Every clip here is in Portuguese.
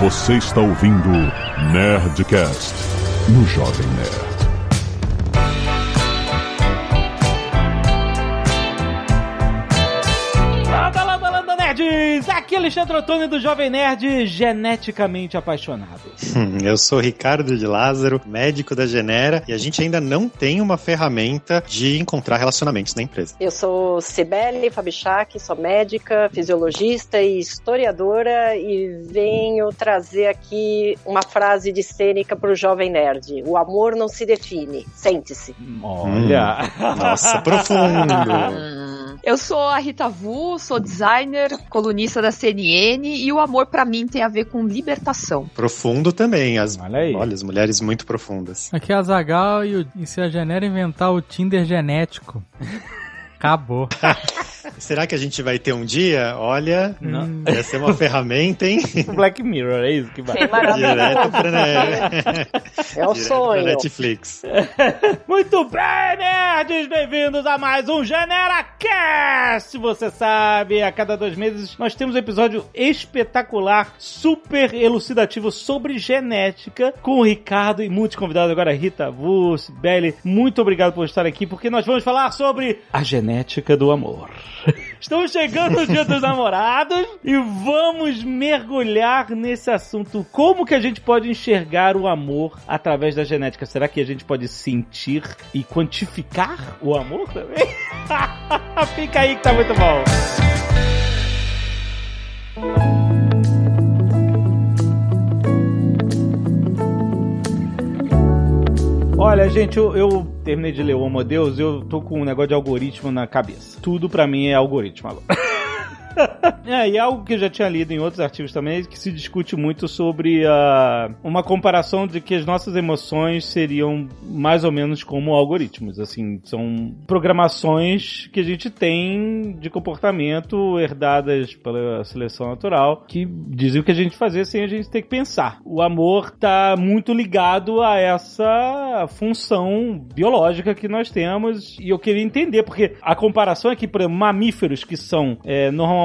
Você está ouvindo Nerdcast no Jovem Nerd. Landa, landa, landa, nerds! Aqui é Alexandre Ottoni do Jovem Nerd, geneticamente apaixonado. Hum, Eu sou Ricardo de Lázaro, médico da Genera, e a gente ainda não tem uma ferramenta de encontrar relacionamentos na empresa. Eu sou Cibele Fabichak, sou médica, fisiologista e historiadora e venho trazer aqui uma frase de cênica para o jovem nerd. O amor não se define, sente-se. Olha! Nossa, profundo! Eu sou a Rita Vu, sou designer, colunista da CNN e o amor pra mim tem a ver com libertação. Profundo também. As, Olha aí. olha, as mulheres muito profundas. Aqui é a Zagal e, o, e se a Genera inventar o Tinder genético. Acabou. Será que a gente vai ter um dia? Olha, Não. ia ser uma ferramenta, hein? Black Mirror, é isso que vai. Maravilhoso. Direto pra, né? É o Direto sonho. pra Netflix. Muito bem, nerds! Bem-vindos a mais um GeneraCast! Você sabe, a cada dois meses nós temos um episódio espetacular, super elucidativo sobre genética, com o Ricardo e muitos convidados agora, Rita Vus, Belly. Muito obrigado por estar aqui, porque nós vamos falar sobre a genética do amor. Estamos chegando no Dia dos Namorados e vamos mergulhar nesse assunto. Como que a gente pode enxergar o amor através da genética? Será que a gente pode sentir e quantificar o amor também? Fica aí que tá muito bom. Olha, gente, eu, eu terminei de ler o Homo Deus eu tô com um negócio de algoritmo na cabeça. Tudo pra mim é algoritmo agora. É, e algo que eu já tinha lido em outros artigos também, que se discute muito sobre ah, uma comparação de que as nossas emoções seriam mais ou menos como algoritmos. Assim, são programações que a gente tem de comportamento herdadas pela seleção natural, que dizem o que a gente fazer sem a gente ter que pensar. O amor tá muito ligado a essa função biológica que nós temos, e eu queria entender, porque a comparação é que, por exemplo, mamíferos que são é, normalmente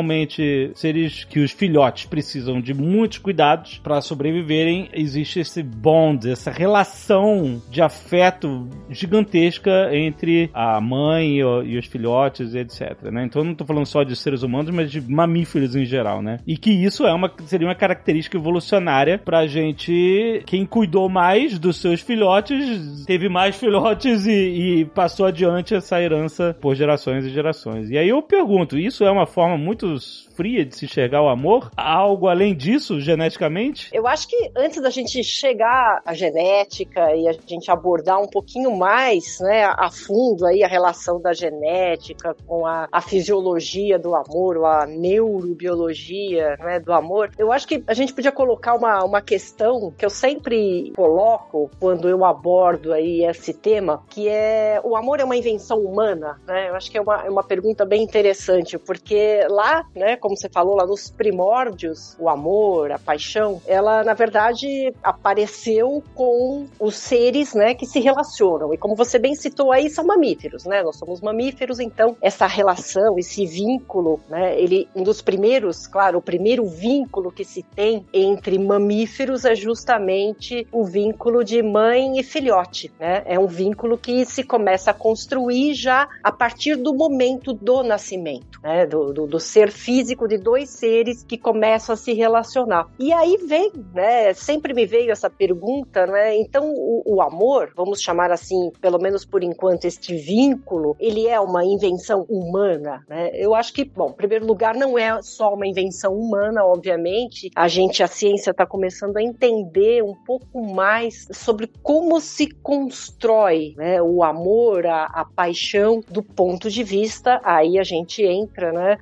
seres que os filhotes precisam de muitos cuidados para sobreviverem, existe esse bond, essa relação de afeto gigantesca entre a mãe e, e os filhotes, etc. Né? Então eu não estou falando só de seres humanos, mas de mamíferos em geral, né? E que isso é uma, seria uma característica evolucionária pra gente. Quem cuidou mais dos seus filhotes teve mais filhotes e, e passou adiante essa herança por gerações e gerações. E aí eu pergunto, isso é uma forma muito fria de se enxergar o amor? Há Algo além disso, geneticamente? Eu acho que antes da gente chegar à genética e a gente abordar um pouquinho mais, né, a fundo aí a relação da genética com a, a fisiologia do amor, ou a neurobiologia, né, do amor, eu acho que a gente podia colocar uma, uma questão que eu sempre coloco quando eu abordo aí esse tema, que é o amor é uma invenção humana, né? Eu acho que é uma, é uma pergunta bem interessante, porque lá, né, como você falou, lá nos primórdios, o amor, a paixão, ela na verdade apareceu com os seres, né, que se relacionam. E como você bem citou aí, são mamíferos, né? Nós somos mamíferos, então essa relação, esse vínculo, né, ele um dos primeiros, claro, o primeiro vínculo que se tem entre mamíferos é justamente o vínculo de mãe e filhote, né? É um vínculo que se começa a construir já a partir do momento do nascimento, né? Do, do, do ser físico de dois seres que começam a se relacionar. E aí vem, né? Sempre me veio essa pergunta, né? Então o, o amor, vamos chamar assim, pelo menos por enquanto, este vínculo, ele é uma invenção humana, né? Eu acho que, bom, em primeiro lugar, não é só uma invenção humana, obviamente. A gente, a ciência está começando a entender um pouco mais sobre como se constrói né, o amor, a, a paixão do ponto de vista, aí a gente entra, né,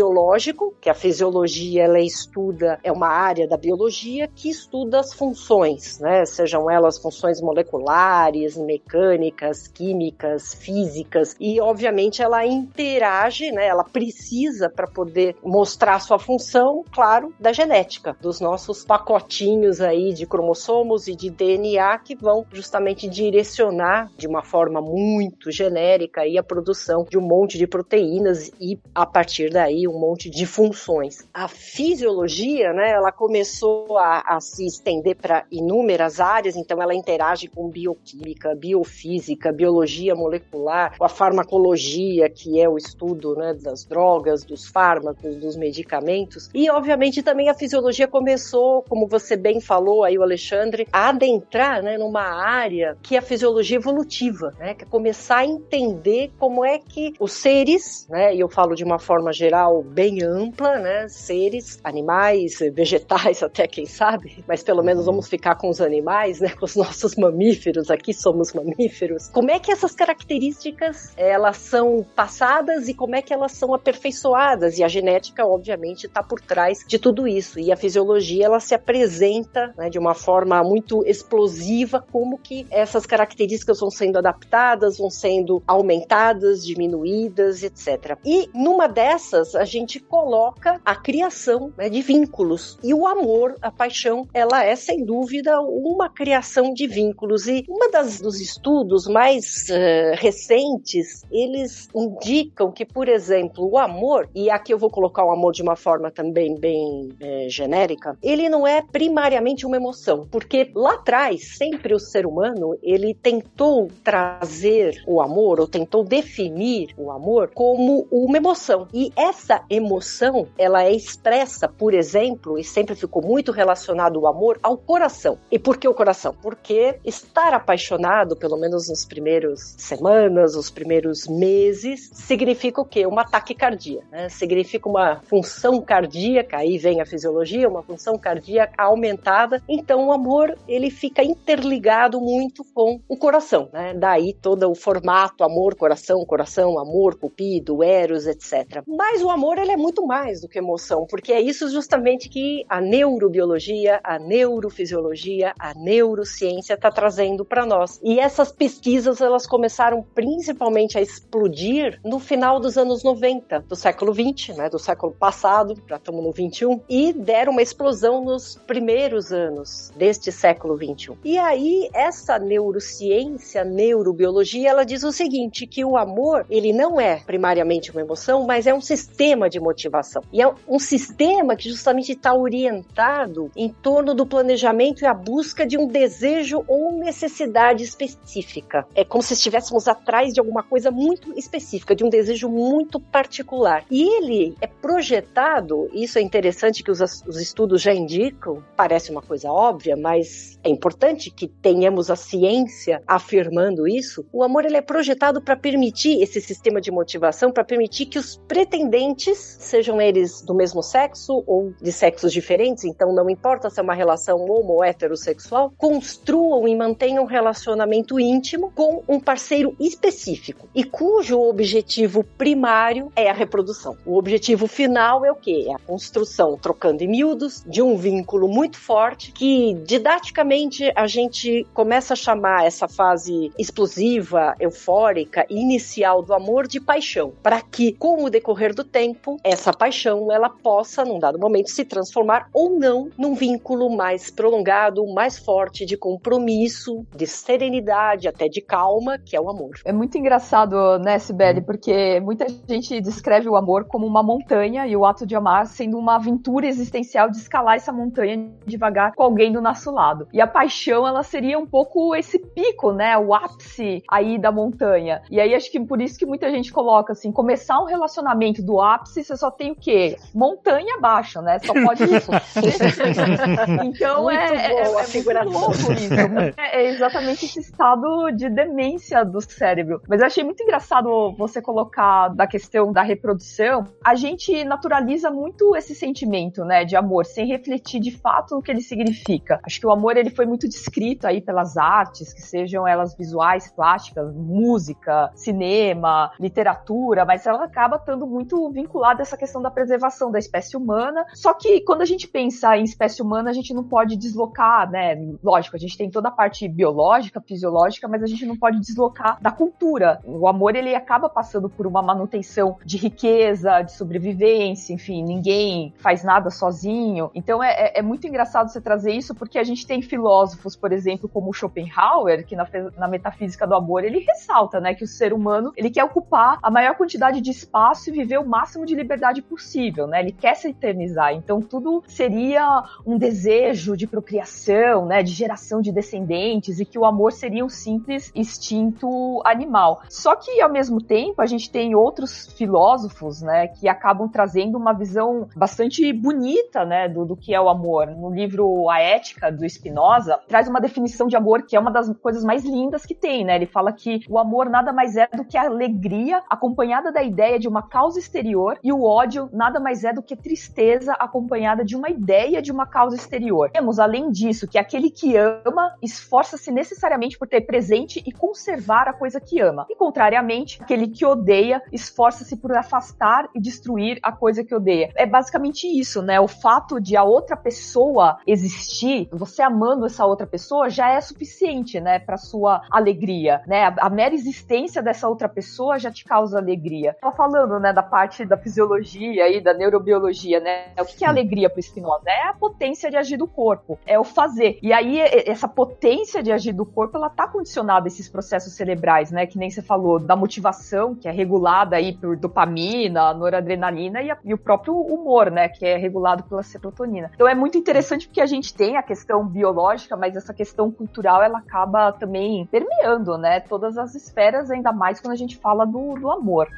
fisiológico, que a fisiologia ela estuda, é uma área da biologia que estuda as funções, né, sejam elas funções moleculares, mecânicas, químicas, físicas, e obviamente ela interage, né, ela precisa para poder mostrar sua função, claro, da genética, dos nossos pacotinhos aí de cromossomos e de DNA que vão justamente direcionar de uma forma muito genérica aí a produção de um monte de proteínas e a partir daí um monte de funções. A fisiologia, né, ela começou a, a se estender para inúmeras áreas, então ela interage com bioquímica, biofísica, biologia molecular, a farmacologia, que é o estudo né, das drogas, dos fármacos, dos medicamentos, e obviamente também a fisiologia começou, como você bem falou aí, o Alexandre, a adentrar né, numa área que é a fisiologia evolutiva, né, que é começar a entender como é que os seres, né, e eu falo de uma forma geral bem ampla, né, seres, animais, vegetais até quem sabe, mas pelo menos vamos ficar com os animais, né, com os nossos mamíferos, aqui somos mamíferos. Como é que essas características elas são passadas e como é que elas são aperfeiçoadas? E a genética, obviamente, está por trás de tudo isso. E a fisiologia ela se apresenta né, de uma forma muito explosiva, como que essas características vão sendo adaptadas, vão sendo aumentadas, diminuídas, etc. E numa dessas, a gente coloca a criação né, de vínculos. E o amor, a paixão, ela é sem dúvida uma criação de vínculos. E uma das dos estudos mais uh, recentes, eles indicam que, por exemplo, o amor, e aqui eu vou colocar o amor de uma forma também bem é, genérica, ele não é primariamente uma emoção, porque lá atrás, sempre o ser humano, ele tentou trazer o amor, ou tentou definir o amor como uma emoção. E essa emoção, ela é expressa, por exemplo, e sempre ficou muito relacionado o amor ao coração. E por que o coração? Porque estar apaixonado, pelo menos nos primeiros semanas, os primeiros meses, significa o quê? Uma taquicardia, né? Significa uma função cardíaca, aí vem a fisiologia, uma função cardíaca aumentada. Então o amor, ele fica interligado muito com o coração, né? Daí todo o formato amor, coração, coração, amor, cupido, eros, etc. Mas o amor, ele é muito mais do que emoção, porque é isso justamente que a neurobiologia, a neurofisiologia, a neurociência está trazendo para nós. E essas pesquisas, elas começaram principalmente a explodir no final dos anos 90 do século 20, né, do século passado, já estamos no 21, e deram uma explosão nos primeiros anos deste século 21. E aí essa neurociência, neurobiologia, ela diz o seguinte, que o amor, ele não é primariamente uma emoção, mas é um sistema de motivação. E é um sistema que justamente está orientado em torno do planejamento e a busca de um desejo ou necessidade específica. É como se estivéssemos atrás de alguma coisa muito específica, de um desejo muito particular. E ele é projetado, isso é interessante que os, os estudos já indicam, parece uma coisa óbvia, mas é importante que tenhamos a ciência afirmando isso. O amor ele é projetado para permitir esse sistema de motivação, para permitir que os pretendentes, sejam eles do mesmo sexo ou de sexos diferentes, então não importa se é uma relação homo ou heterossexual, construam e mantenham um relacionamento íntimo com um parceiro específico e cujo objetivo primário é a reprodução. O objetivo final é o quê? É a construção, trocando em miúdos, de um vínculo muito forte que didaticamente a gente começa a chamar essa fase explosiva, eufórica, inicial do amor de paixão, para que com o decorrer do tempo essa paixão ela possa num dado momento se transformar ou não num vínculo mais prolongado, mais forte de compromisso, de serenidade, até de calma, que é o amor. É muito engraçado, né, Sibeli, porque muita gente descreve o amor como uma montanha e o ato de amar sendo uma aventura existencial de escalar essa montanha devagar com alguém do nosso lado. E a paixão, ela seria um pouco esse pico, né, o ápice aí da montanha. E aí acho que por isso que muita gente coloca assim, começar um relacionamento do ápice, você só tem o quê? Montanha abaixo, né? Só pode isso. então Muito é, é, a é muito louco isso. É, é exatamente esse estado de demência do cérebro. Mas eu achei muito engraçado você colocar da questão da reprodução. A gente naturaliza muito esse sentimento, né, de amor, sem refletir de fato o que ele significa. Acho que o amor ele foi muito descrito aí pelas artes, que sejam elas visuais, plásticas, música, cinema, literatura, mas ela acaba estando muito vinculada a essa questão da preservação da espécie humana. Só que quando a gente pensa em espécie humana, a gente não pode deslocar, né? Lógico, a gente tem toda a parte biológica, fisiológica, mas a gente não pode deslocar da cultura. O amor ele acaba passando por uma manutenção de riqueza, de sobrevivência, enfim, ninguém faz nada sozinho. Então é, é- é muito engraçado você trazer isso, porque a gente tem filósofos, por exemplo, como Schopenhauer, que na, na metafísica do amor ele ressalta, né, que o ser humano ele quer ocupar a maior quantidade de espaço e viver o máximo de liberdade possível, né? Ele quer se eternizar. Então tudo seria um desejo de procriação, né? De geração de descendentes e que o amor seria um simples instinto animal. Só que ao mesmo tempo a gente tem outros filósofos, né? Que acabam trazendo uma visão bastante bonita, né? Do, do que é o amor. No livro A Ética do Spinoza traz uma definição de amor que é uma das coisas mais lindas que tem, né? Ele fala que o amor nada mais é do que a alegria acompanhada da ideia de uma causa exterior e o ódio nada mais é do que tristeza acompanhada de uma ideia de uma causa exterior. Temos, além disso, que aquele que ama esforça-se necessariamente por ter presente e conservar a coisa que ama. E, contrariamente, aquele que odeia esforça-se por afastar e destruir a coisa que odeia. É basicamente isso, né? O fato de a outra pessoa existir, você amando essa outra pessoa, já é suficiente, né, para sua alegria, né? A, mera existência dessa outra pessoa já te causa alegria. Tô falando, né, da parte da fisiologia e da neurobiologia, né? O que é alegria para Spinoza? É a potência de agir do corpo, é o fazer. E aí essa potência de agir do corpo, ela tá condicionada a esses processos cerebrais, né? Que nem você falou da motivação, que é regulada aí por dopamina, noradrenalina e, a, e o próprio humor, né? Que é regulado pela serotonina. Então é muito interessante porque a gente tem a questão biológica, mas essa questão cultural ela acaba também permeando, né? Todas as esferas, ainda mais quando a gente fala do, do amor.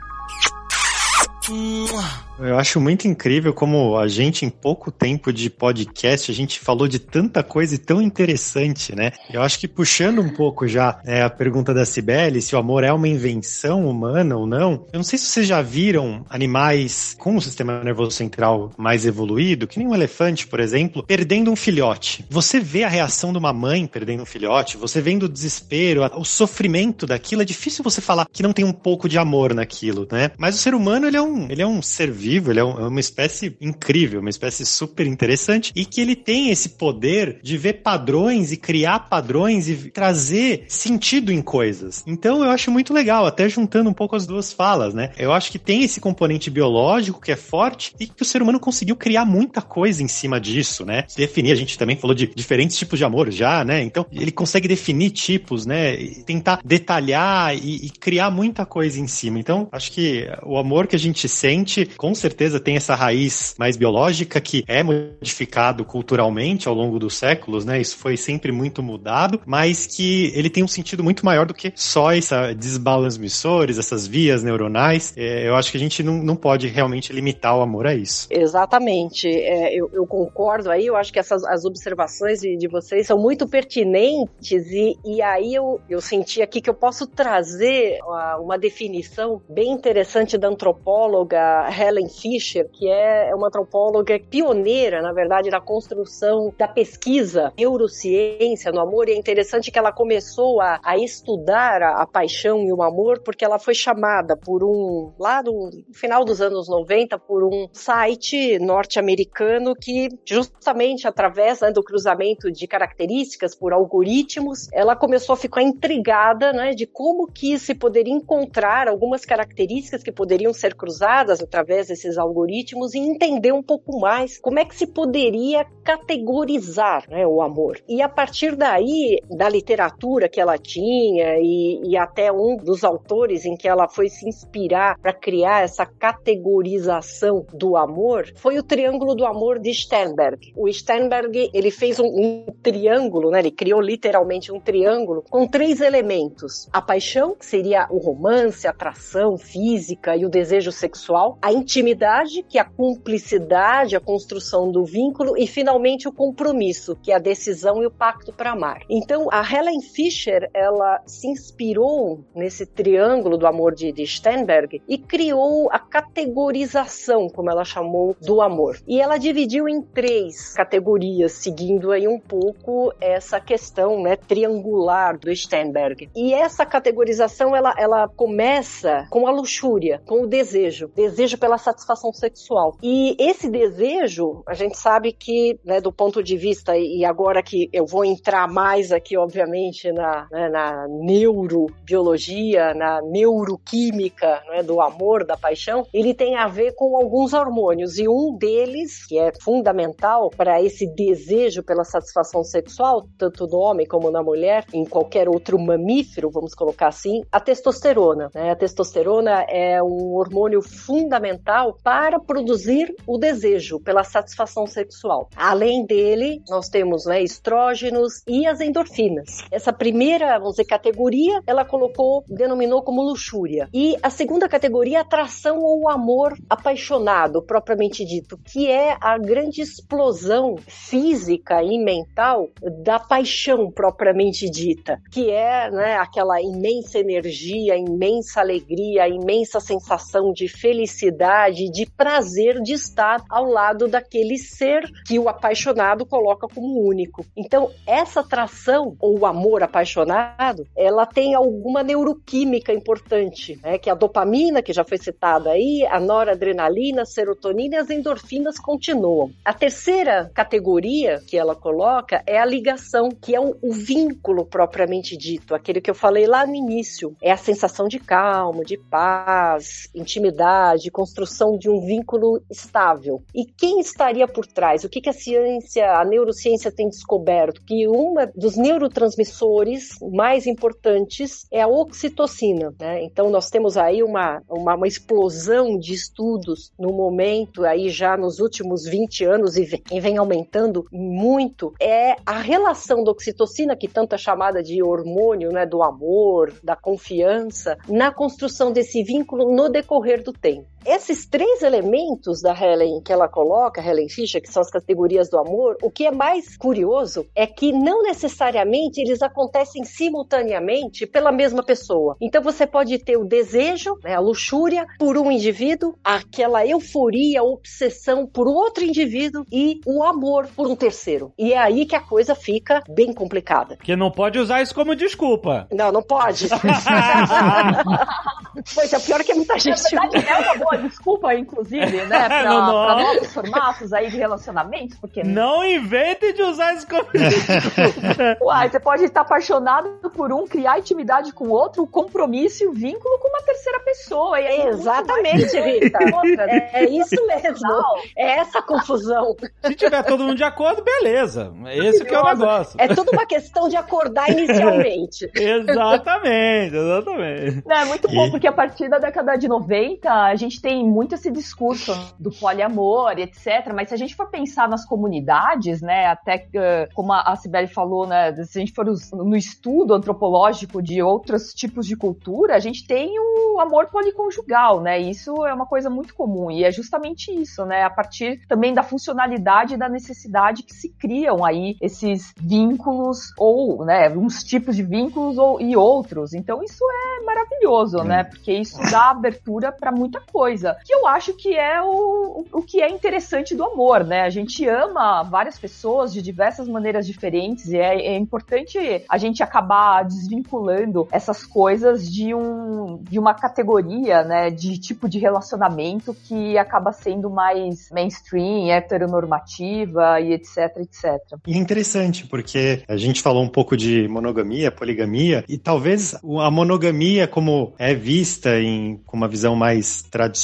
Eu acho muito incrível como a gente, em pouco tempo de podcast, a gente falou de tanta coisa e tão interessante, né? Eu acho que puxando um pouco já é, a pergunta da Cibele, se o amor é uma invenção humana ou não, eu não sei se vocês já viram animais com um sistema nervoso central mais evoluído, que nem um elefante, por exemplo, perdendo um filhote. Você vê a reação de uma mãe perdendo um filhote, você vendo o desespero, o sofrimento daquilo, é difícil você falar que não tem um pouco de amor naquilo, né? Mas o ser humano, ele é um, ele é um ser vivo, ele é, é uma espécie incrível, uma espécie super interessante e que ele tem esse poder de ver padrões e criar padrões e trazer sentido em coisas. Então eu acho muito legal, até juntando um pouco as duas falas, né? Eu acho que tem esse componente biológico que é forte e que o ser humano conseguiu criar muita coisa em cima disso, né? Definir, a gente também falou de diferentes tipos de amor já, né? Então ele consegue definir tipos, né? E tentar detalhar e, e criar muita coisa em cima. Então acho que o amor que a gente sente, com certeza tem essa raiz mais biológica que é modificado culturalmente ao longo dos séculos, né? Isso foi sempre muito mudado, mas que ele tem um sentido muito maior do que só essa desbalanções, essas vias neuronais. É, eu acho que a gente não, não pode realmente limitar o amor a isso. Exatamente. É, eu, eu, concordo aí, eu acho que essas as observações de, de vocês são muito pertinentes e, e aí eu, eu senti aqui que eu posso trazer uma, uma definição bem interessante da antropóloga Helen Fisher, que é uma antropóloga pioneira, na verdade, na construção da pesquisa neurociência no amor. E é interessante que ela começou a, a estudar a, a, paixão e o amor porque ela foi chamada por um, lá no final dos anos 90, por um site norte-americano que, justamente através né, do cruzamento de características por algoritmos, ela começou a ficar intrigada né, de como que se poderia encontrar algumas características que poderiam ser cruzadas através desses algoritmos e entender um pouco mais como é que se poderia categorizar né, o amor. E a partir daí, da literatura que ela tinha e, e até um dos autores em que ela foi se inspirar para criar essa categorização do amor, foi o Triângulo do Amor de Sternberg. O Sternberg, ele fez um, um triângulo, né, ele criou literalmente um triângulo com três elementos. A paixão, que seria o romance, a atração física e o desejo sexual, a intimidade, que é a cumplicidade, a construção do vínculo, e finalmente o compromisso, que é a decisão e o pacto para amar. Então, a Helen Fisher, ela se inspirou nesse triângulo do amor de, de e criou a categorização, como ela chamou, do amor. E ela dividiu em três categorias, seguindo aí um pouco essa questão né, triangular do Sternberg. E essa categorização, ela, ela começa com a luxúria, com o desejo. Desejo pela satisfação sexual. E esse desejo, a gente sabe que né, do ponto de vista, e agora que eu vou entrar mais aqui, obviamente, na, né, na neurobiologia, na neuroquímica né, do amor, da paixão, ele tem a ver com alguns hormônios, e um deles, que é fundamental para esse desejo pela satisfação sexual, tanto no homem como na mulher, em qualquer outro mamífero, vamos colocar assim, a testosterona. Né? A testosterona é um hormônio fundamental para produzir o desejo pela satisfação sexual. Além dele, nós temos né, estrógenos e as endorfinas. Essa primeira, vamos dizer, categoria, ela colocou, denominou como luxúria. E a segunda categoria, atração ou amor apaixonado, propriamente dito, que é a grande explosão física e mental da paixão propriamente dita, que é né, aquela imensa energia, imensa alegria, imensa sensação de felicidade, de prazer de estar ao lado daquele ser que o apaixonado coloca como único. Então, essa atração ou amor apaixonado, ela tem alguma neuroquímica importante, né, que é a dopamina, que já foi citada aí, a noradrenalina, a serotonina e as endorfinas continuam. A terceira categoria que ela coloca é a ligação, que é o, o vínculo propriamente dito, aquele que eu falei lá no início. É a sensação de calma, de paz, intimidade, construção de um vínculo estável. E quem estaria por trás? O que, que a ciência, a neurociência tem descoberto? Que um dos neurotransmissores mais importantes é a oxitocina. Né? Então nós temos aí uma, uma, uma explosão de estudos no momento, aí já nos últimos 20 anos e vem, e vem aumentando muito, é a relação da oxitocina, que tanto é chamada de hormônio né, do amor, da confiança, na construção desse vínculo no decorrer do tempo. Esses três elementos da Helen que ela coloca, Helen Fischer, que são as categorias do amor, o que é mais curioso é que não necessariamente eles acontecem simultaneamente pela mesma pessoa. Então você pode ter o desejo, né, a luxúria por um indivíduo, aquela euforia, obsessão por outro indivíduo e o amor por um terceiro. E é aí que a coisa fica bem complicada. Porque não pode usar isso como desculpa. Não, não pode. pois é, pior que muita gente. Na verdade, é uma boa desculpa, inclusive, né? Pra, Não, não. pra novos formatos aí de relacionamentos, porque. Não invente de usar isso como. Uai, você pode estar apaixonado por um, criar intimidade com outro, compromisso e um vínculo com uma terceira pessoa. E Exatamente, Rita. outra, né? É isso mesmo. Não. É essa confusão. Se tiver todo mundo de acordo, beleza. Esse que é o negócio. É tudo uma questão de acordar inicialmente. Exatamente, exatamente. Não, é muito bom, porque a partir da década de 90, a gente tem muito esse discurso do poliamor, etc. Mas se a gente for pensar nas comunidades, né, até eh, como a a Sibeli falou, né, se a gente for us- no estudo antropológico de outros tipos de cultura, a gente tem o amor policonjugal, né? Isso é uma coisa muito comum e é justamente isso, né? A partir também da funcionalidade e da necessidade que se criam aí esses vínculos ou, né, uns tipos de vínculos ou, e outros. Então isso é maravilhoso, né? Porque isso dá abertura para muita coisa. Que eu acho que é o, o que é interessante do amor, né? A gente ama várias pessoas de diversas maneiras diferentes e é, é importante a gente acabar desvinculando essas coisas de um de uma categoria, né, de tipo de relacionamento que acaba sendo mais mainstream, heteronormativa e etc, etc. E é interessante, porque a gente falou um pouco de monogamia, poligamia, e talvez a monogamia, como é vista em, com uma visão mais tradicional,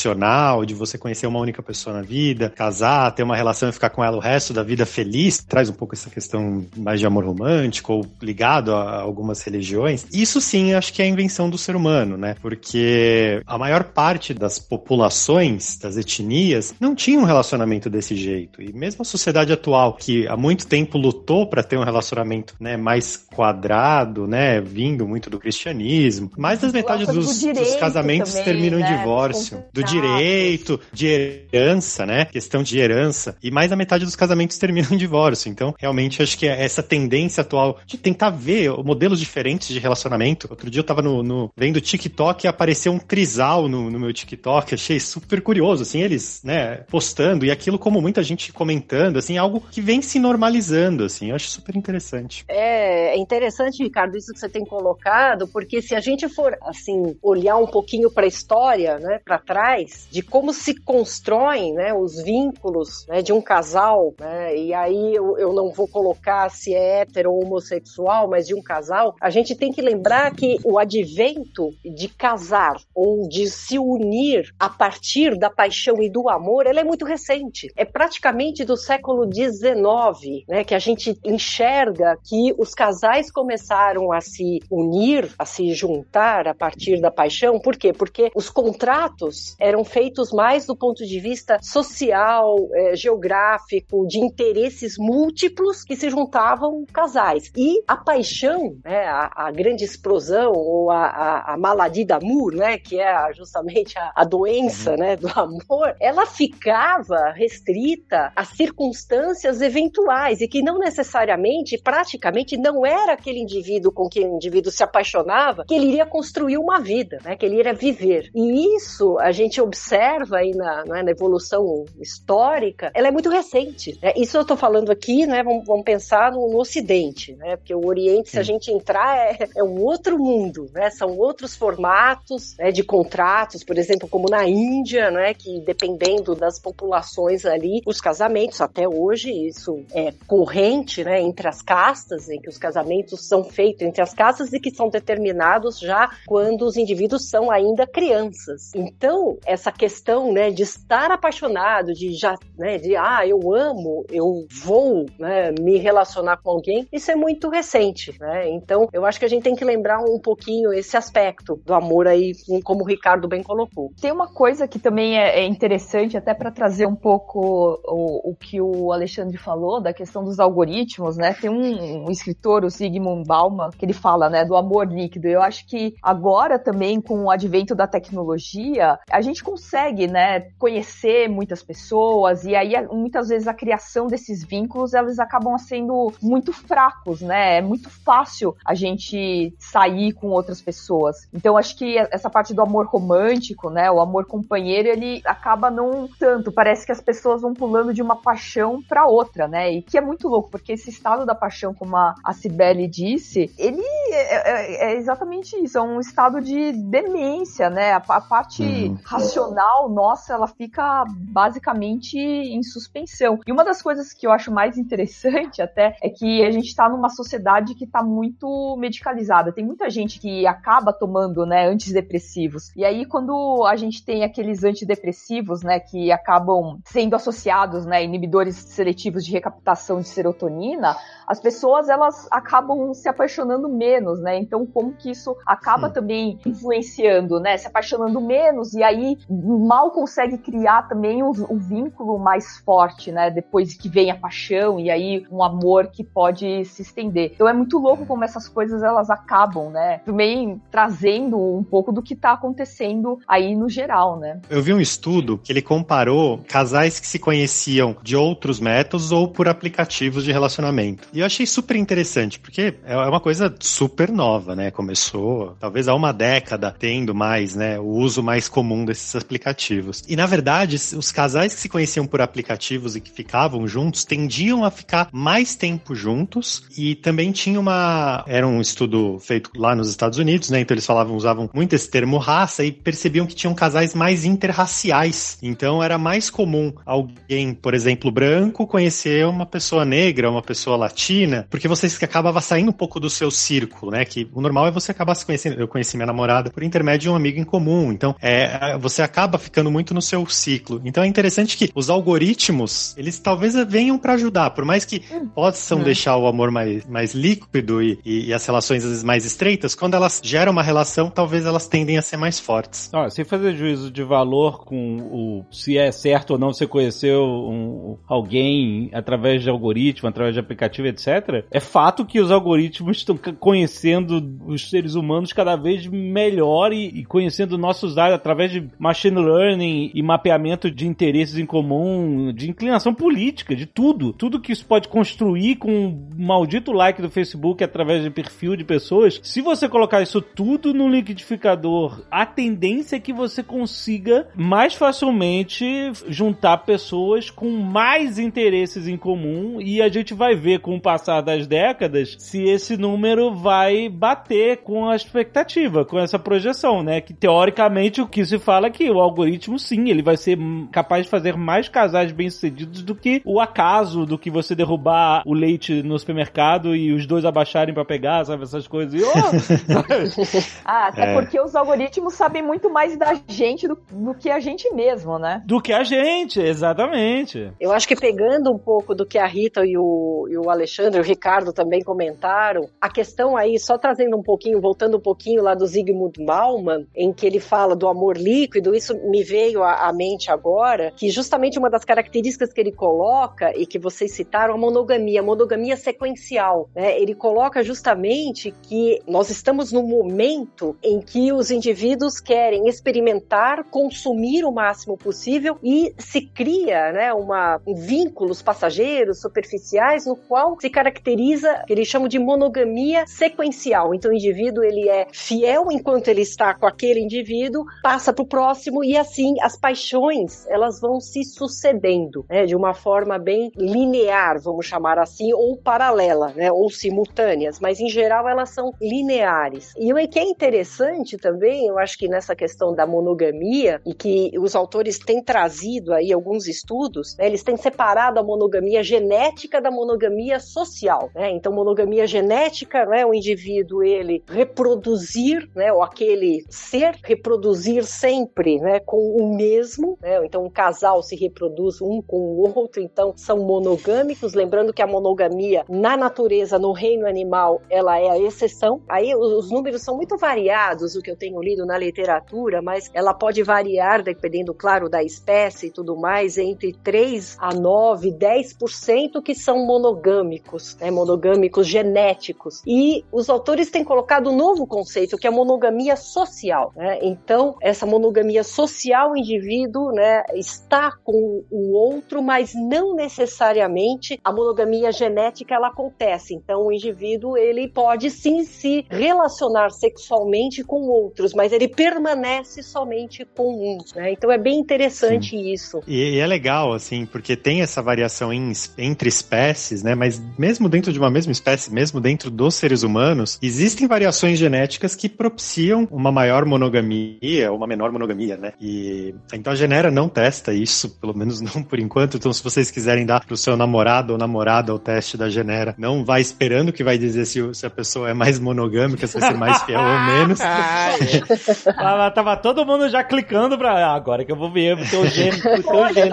de você conhecer uma única pessoa na vida, casar, ter uma relação e ficar com ela o resto da vida feliz, traz um pouco essa questão mais de amor romântico, ou ligado a algumas religiões. Isso sim, acho que é a invenção do ser humano, né? Porque a maior parte das populações, das etnias, não tinha um relacionamento desse jeito. E mesmo a sociedade atual, que há muito tempo lutou para ter um relacionamento né, mais quadrado, né, vindo muito do cristianismo, mais das metades do dos, dos casamentos também, terminam em né, divórcio. dos Do. Direito, de herança, né? Questão de herança. E mais da metade dos casamentos terminam em divórcio. Então, realmente, acho que essa tendência atual de tentar ver modelos diferentes de relacionamento. Outro dia eu tava no, no- vendo TikTok e apareceu um trisal no, no meu TikTok. Achei super curioso, assim, eles, né, postando e aquilo como muita gente comentando, assim, algo que vem se normalizando, assim. Eu acho super interessante. É, é interessante, Ricardo, isso que você tem colocado, porque se a gente for assim olhar um pouquinho para a história, né, para trás, de como se constroem, né, os vínculos, né, de um casal, né, e aí eu, eu não vou colocar se é hétero ou homossexual, mas de um casal, a gente tem que lembrar que o advento de casar ou de se unir a partir da paixão e do amor, ela é muito recente. É praticamente do século XIX, né, que a gente enxerga que os casais começaram a se unir, a se juntar a partir da paixão. Por quê? Porque os contratos eram feitos mais do ponto de vista social, eh, geográfico, de interesses múltiplos que se juntavam casais. E a paixão, né, a, a grande explosão ou a, a, a maladie d'amour, né, que é justamente a, a doença, né, do amor, ela ficava restrita a circunstâncias eventuais e que não necessariamente, praticamente, não era aquele indivíduo com quem o indivíduo se apaixonava que ele iria construir uma vida, né, que ele iria viver. E isso a gente observa aí na, né, na evolução histórica, ela é muito recente. Né? Isso eu estou falando aqui, né, vamos, vamos pensar no, no, Ocidente, né, porque o Oriente, se a gente entrar, é, é um outro mundo, né, são outros formatos né, de contratos, por exemplo, como na Índia, né, que dependendo das populações ali, os casamentos, até hoje, isso é corrente né, entre as castas, em que os casamentos são feitos entre as castas e que são determinados já quando os indivíduos são ainda crianças. Então, essa questão né, de estar apaixonado, de já, né, de ah, eu amo, eu vou né, me relacionar com alguém, isso é muito recente, né? Então, eu acho que a gente tem que lembrar um pouquinho esse aspecto do amor aí, como o Ricardo bem colocou. Tem uma coisa que também é, é interessante, até para trazer um pouco o, o, que o Alexandre falou, da questão dos algoritmos, né? Tem um, um escritor, o Sigmund Bauman, que ele fala, né, do amor líquido. Eu acho que agora também, com o advento da tecnologia, a gente consegue, né, conhecer muitas pessoas e aí muitas vezes a criação desses vínculos, eles acabam sendo muito fracos, né? É muito fácil a gente sair com outras pessoas. Então, acho que essa parte do amor romântico, né, o amor companheiro, ele acaba não tanto. Parece que as pessoas vão pulando de uma paixão para outra, né? E que é muito louco, porque esse estado da paixão, como a, a Cibele disse, ele é, é, é exatamente isso, é um estado de demência, né? A, a parte uhum. Racional nossa, ela fica basicamente em suspensão. E uma das coisas que eu acho mais interessante até é que a gente está numa sociedade que está muito medicalizada. Tem muita gente que acaba tomando, né, antidepressivos. E aí quando a gente tem aqueles antidepressivos, né, que acabam sendo associados, né, inibidores seletivos de recaptação de serotonina, as pessoas elas acabam se apaixonando menos, né? Então como que isso acaba Sim. também influenciando, né? Se apaixonando menos e aí mal consegue criar também o, o vínculo mais forte, né? Depois que vem a paixão e aí um amor que pode se estender. Então é muito louco como essas coisas elas acabam, né? Também trazendo um pouco do que tá acontecendo aí no geral, né? Eu vi um estudo que ele comparou casais que se conheciam de outros métodos ou por aplicativos de relacionamento. E eu achei super interessante, porque é uma coisa super nova, né? Começou talvez há uma década tendo mais, né? O uso mais comum desses aplicativos. E na verdade, os casais que se conheciam por aplicativos e que ficavam juntos tendiam a ficar mais tempo juntos e também tinha uma. Era um estudo feito lá nos Estados Unidos, né? Então eles falavam, usavam muito esse termo raça e percebiam que tinham casais mais interraciais. Então era mais comum alguém, por exemplo, branco, conhecer uma pessoa negra, uma pessoa latina porque você acabava saindo um pouco do seu círculo, né? Que o normal é você acabar se conhecendo. Eu conheci minha namorada por intermédio de um amigo em comum. Então, é, você acaba ficando muito no seu ciclo. Então é interessante que os algoritmos, eles talvez venham para ajudar, por mais que possam hum. deixar o amor mais, mais líquido e, e, e, as relações às vezes mais estreitas, quando elas geram uma relação, talvez elas tendem a ser mais fortes. Olha, sem fazer juízo de valor com o se é certo ou não você conheceu um, alguém através de algoritmo, através de aplicativo, etc., é fato que os algoritmos estão conhecendo os seres humanos cada vez melhor e, e conhecendo nossos dados através de machine learning e mapeamento de interesses em comum, de inclinação política, de tudo. Tudo que isso pode construir com um maldito like do Facebook através de perfil de pessoas. Se você colocar isso tudo no liquidificador, a tendência é que você consiga mais facilmente juntar pessoas com mais interesses em comum e a gente vai ver com o passar das décadas se esse número vai bater com a expectativa, com essa projeção, né? Que teoricamente o que se fala que o algoritmo, sim, ele vai ser capaz de fazer mais casais bem-sucedidos do que o acaso, do que você derrubar o leite no supermercado e os dois abaixarem para pegar, sabe? Essas coisas. E, oh! ah, até é. porque os algoritmos sabem muito mais da gente do, do que a gente mesmo, né? Do que a gente, exatamente. Eu acho que pegando um pouco do que a Rita e o, e o Alexandre e o Ricardo também comentaram, a questão aí, só trazendo um pouquinho, voltando um pouquinho lá do Zygmunt Bauman, em que ele fala do amor líquido, isso me veio à, mente agora, que justamente uma das características que ele coloca, e que vocês citaram, a monogamia, a monogamia sequencial. Né? Ele coloca justamente que nós estamos num momento em que os indivíduos querem experimentar, consumir o máximo possível e se cria né, uma, um vínculos passageiros, superficiais, no qual se caracteriza, que eles chamam de monogamia sequencial. Então o indivíduo ele é fiel enquanto ele está com aquele indivíduo, passa para o próximo e assim as paixões elas vão se sucedendo né, de uma forma bem linear, vamos chamar assim, ou paralela, né, ou simultâneas, mas em geral elas são lineares. E o que é interessante também, eu acho que nessa questão da monogamia e que os autores têm trazido aí alguns estudos, né, eles têm separado a monogamia genética da monogamia social. Né? Então, monogamia genética, né, o indivíduo ele reproduzir, né, ou aquele ser reproduzir sempre, né, com o mesmo. Né? Então, um casal se reproduz um com o outro, então são monogâmicos. Lembrando que a monogamia na natureza, no reino animal, ela é a exceção. Aí os números são muito variados, o que eu tenho lido na literatura, mas ela pode variar dependendo, claro, da espécie e tudo mais, entre 3 a 9, 10% que são monogâmicos, né, monogâmicos genéticos. E os autores têm colocado um novo conceito, que é a monogamia social. Né? Então, essa monogamia social, o indivíduo né, está com o outro, mas não necessariamente a monogamia genética ela acontece. Então, o indivíduo ele pode sim se relacionar sexualmente com outros, mas ele permanece somente com um. Né? Então, é bem interessante sim. isso. E, e, é legal, assim, porque tem essa variação em, entre espécies, né? Mas mesmo dentro de uma mesma espécie, mesmo dentro dos seres humanos, existem variações genéticas que propiciam uma maior monogamia, uma menor monogamia, né? E então a Genera não testa isso, pelo menos não por enquanto. Então, se vocês quiserem dar pro seu namorado ou namorada o teste da Genera, não vai esperando que vai dizer se, se a pessoa é mais monogâmica, se vai ser mais fiel ou menos. tava, tava todo mundo já clicando pra. Ah, agora que eu vou ver o teu gênio, o teu gênio.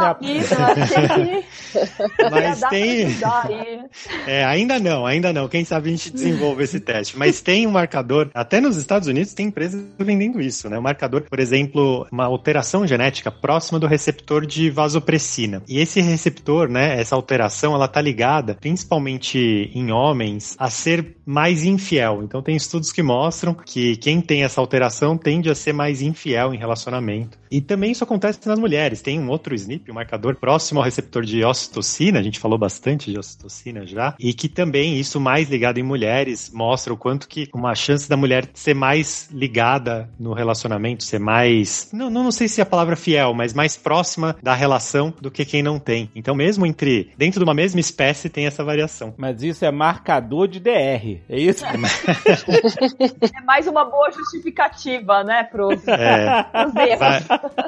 Mas tem. É, ainda não, ainda não. Quem sabe a gente desenvolve esse teste. Mas tem um marcador, até nos Estados Unidos tem empresas vendendo isso, né? O marcador, por exemplo, uma alteração genética próxima do receptor de vasopressina. E esse receptor, né, essa alteração, ela tá ligada, principalmente em homens, a ser mais infiel. Então tem estudos que mostram que quem tem essa alteração tende a ser mais infiel em relacionamento. E também isso acontece nas mulheres. Tem um outro SNP, um marcador próximo ao receptor de ocitocina, a gente falou bastante de ocitocina já, e que também isso mais ligado em mulheres mostra o quanto que uma chance da mulher ser mais ligada no relacionamento, ser mais, não, não, sei se é a palavra fiel, mas mais próxima da relação do que quem não tem. Então mesmo entre, dentro de uma mesma espécie tem essa variação. Mas isso é marcador de DR, é isso? é mais uma boa justificativa, né, pros, é, pros erros. Vai,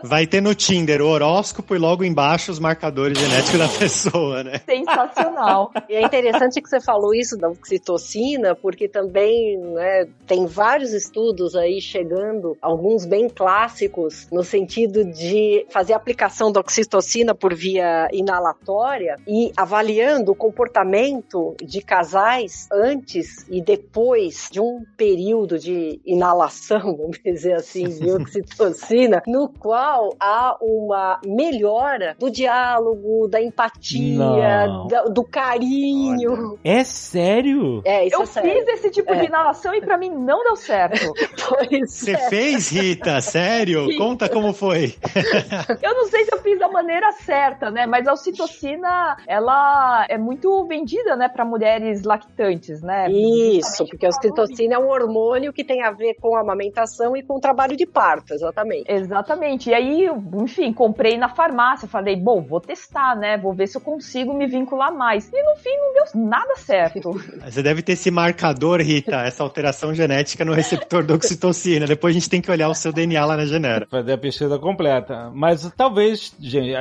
vai ter no Tinder o horóscopo e logo embaixo os marcadores genéticos da pessoa, né? Sensacional. E é interessante que você falou isso da oxitocina, porque também né, tem vários estudos aí chegando, alguns bem clássicos, no sentido de fazer a aplicação da oxitocina por via inalatória e avaliando o comportamento de casais antes e depois de um período de inalação, vamos dizer assim, de oxitocina, no qual há uma melhora do diálogo, da empatia, do, do, carinho. Olha. É sério? É, isso Eu é sério. fiz esse tipo é. de inalação e para mim não deu certo. Você é. fez, Rita? Sério? Sim. Conta como foi. eu não sei se eu fiz da maneira certa, né? Mas a ocitocina, ela é muito vendida, né, para mulheres lactantes, né? Isso, porque a ocitocina é um hormônio que tem a ver com a amamentação e com o trabalho de parto, exatamente. Exatamente. E aí, enfim, comprei na farmácia, falei, bom, vou testar, né? Vou ver se eu consigo me vincular mais. E no fim não deu nada certo. Você deve ter esse marcador dor, Rita, essa alteração genética no receptor da oxitocina. Depois a gente tem que olhar o seu DNA lá na Fazer a pesquisa completa. Mas talvez, gente,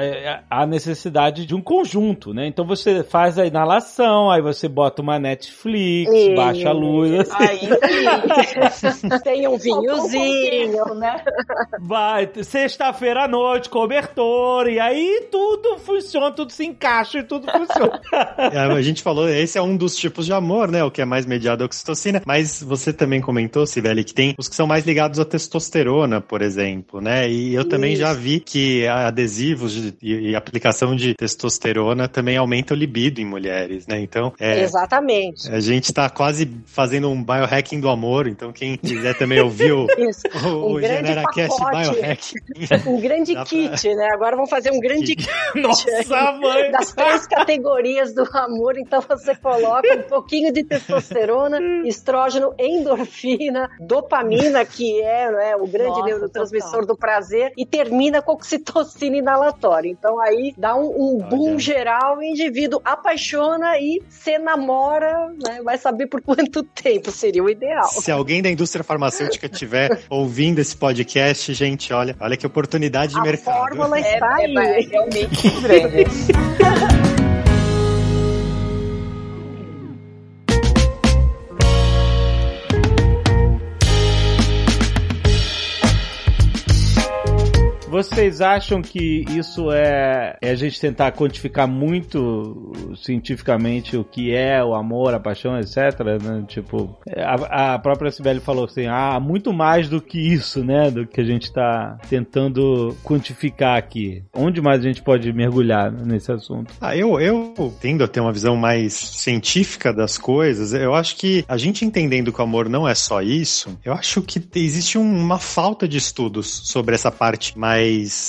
há necessidade de um conjunto, né? Então você faz a inalação, aí você bota uma Netflix, E- baixa a luz, assim, Aí sim. Tem um um vinhozinho. contexto, né? vai, sexta-feira à noite, cobertor, e aí tudo funciona, tudo se encaixa e tudo funciona. É, a gente falou, esse é um dos tipos de amor, né? O que é mais mediado à oxitocina. Mas você também comentou, Sibeli, que tem os que são mais ligados à testosterona, por exemplo, né? E eu também Isso. já vi que adesivos de- e, e aplicação de testosterona também aumenta o libido em mulheres, né? Então, é, Exatamente. a gente tá quase fazendo um biohacking do amor. Então, quem quiser também ouvir o, o, Um o grande GeneraCast. Biohacking. Um grande Dá pra- kit, né? Agora vamos fazer um grande kit. Nossa, mãe! Das três categorias do amor, então você coloca um pouquinho de testosterona, estrógeno, endorfina, dopamina, que é né, o grande Nossa, neurotransmissor total. do prazer, e termina com oxitocina inalatória. Então aí dá um, um boom Olha. geral, o indivíduo apaixona e se namora, né? Vai saber por quanto tempo seria o ideal. Se alguém da indústria farmacêutica estiver ouvindo esse podcast, gente, olha, olha que oportunidade de A mercado. fórmula É, está é, aí. é realmente grande. Vocês acham que isso é, é a gente tentar quantificar muito cientificamente o que é o amor, a paixão, etc? né? Tipo, a, a própria Sibeli falou assim, ah, muito mais do que isso, né? Do que a gente tá tentando quantificar aqui. Onde mais a gente pode mergulhar nesse assunto? Ah, eu, eu tendo a ter uma visão mais científica das coisas, eu acho que a gente entendendo que o amor não é só isso, eu acho que existe um- uma falta de estudos sobre essa parte mais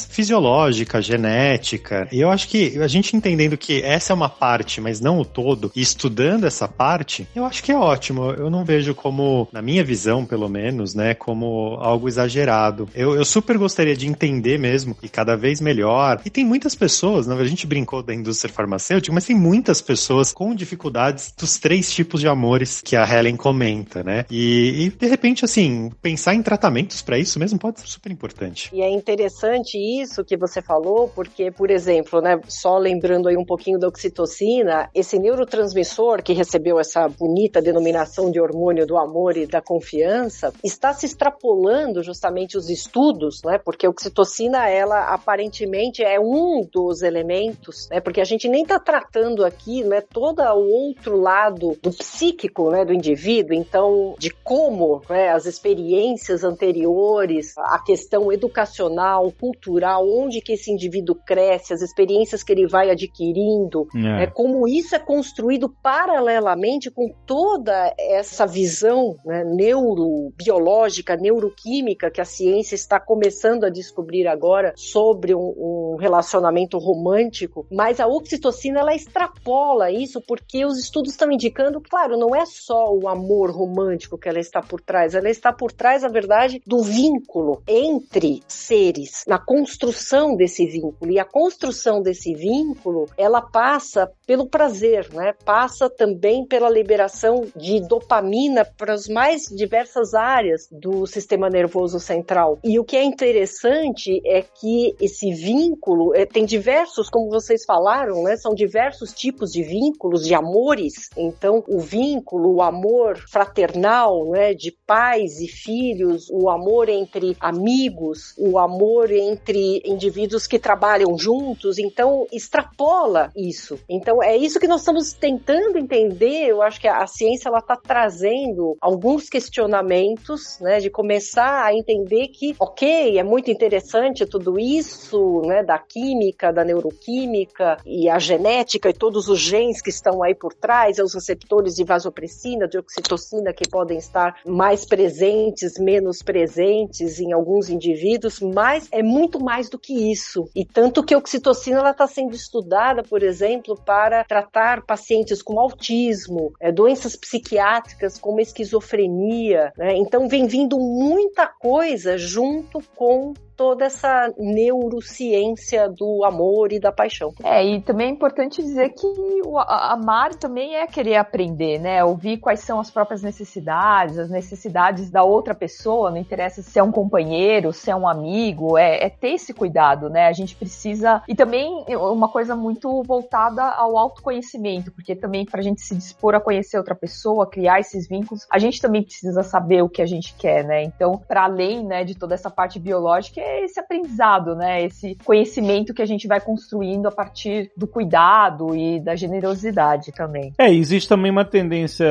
fisiológica, genética. E eu acho que a gente entendendo que essa é uma parte, mas não o todo, e estudando essa parte, eu acho que é ótimo. Eu não vejo como, na minha visão, pelo menos, né, como algo exagerado. Eu, eu super gostaria de entender mesmo, e cada vez melhor. E tem muitas pessoas, né, a gente brincou da indústria farmacêutica, mas tem muitas pessoas com dificuldades dos três tipos de amores que a Helen comenta, né? E, e, de repente, assim, pensar em tratamentos para isso mesmo pode ser super importante. E é interessante isso que você falou, porque, por exemplo, né, só lembrando aí um pouquinho da oxitocina, esse neurotransmissor que recebeu essa bonita denominação de hormônio do amor e da confiança, está se extrapolando justamente os estudos, né, porque a oxitocina, ela aparentemente é um dos elementos, né, porque a gente nem está tratando aqui, né, todo o outro lado do psíquico, né, do indivíduo, então, de como, né, as experiências anteriores, a questão educacional, cultural, onde que esse indivíduo cresce, as experiências que ele vai adquirindo, É. né, como isso é construído paralelamente com toda essa visão né, neurobiológica, neuroquímica que a ciência está começando a descobrir agora sobre um, um relacionamento romântico, mas a oxitocina ela extrapola isso porque os estudos estão indicando, claro, não é só o amor romântico que ela está por trás, ela está por trás, na verdade, do vínculo entre seres, na construção desse vínculo. E a construção desse vínculo, ela passa pelo prazer, né? Passa também pela liberação de dopamina para as mais diversas áreas do sistema nervoso central. E o que é interessante é que esse vínculo eh, tem diversos, como vocês falaram, né? São diversos tipos de vínculos, de amores. Então, o vínculo, o amor fraternal, né? De pais e filhos, o amor entre amigos, o amor entre indivíduos que trabalham juntos. Então, extrapola isso. Então, é isso que nós estamos tentando entender. Eu acho que a ciência ela está trazendo alguns questionamentos, né? De começar a entender que, ok, é muito interessante tudo isso, né? Da química, da neuroquímica e a genética e todos os genes que estão aí por trás, e os receptores de vasopressina, de oxitocina que podem estar mais presentes, menos presentes em alguns indivíduos, mas é muito mais do que isso. E tanto que a oxitocina ela está sendo estudada, por exemplo, para tratar pacientes com autismo, é, doenças psiquiátricas como esquizofrenia. Né? Então vem vindo muita coisa junto com toda essa neurociência do amor e da paixão. É, e também é importante dizer que o amar também é querer aprender, né? Ouvir quais são as próprias necessidades, as necessidades da outra pessoa, não interessa se é um companheiro, se é um amigo, é, é ter esse cuidado, né? A gente precisa. E também uma coisa muito voltada ao autoconhecimento, porque também para a gente se dispor a conhecer outra pessoa, criar esses vínculos, a gente também precisa saber o que a gente quer, né? Então, para além, né, de toda essa parte biológica, é esse aprendizado, né? Esse conhecimento que a gente vai construindo a partir do cuidado e da generosidade também. É, existe também uma tendência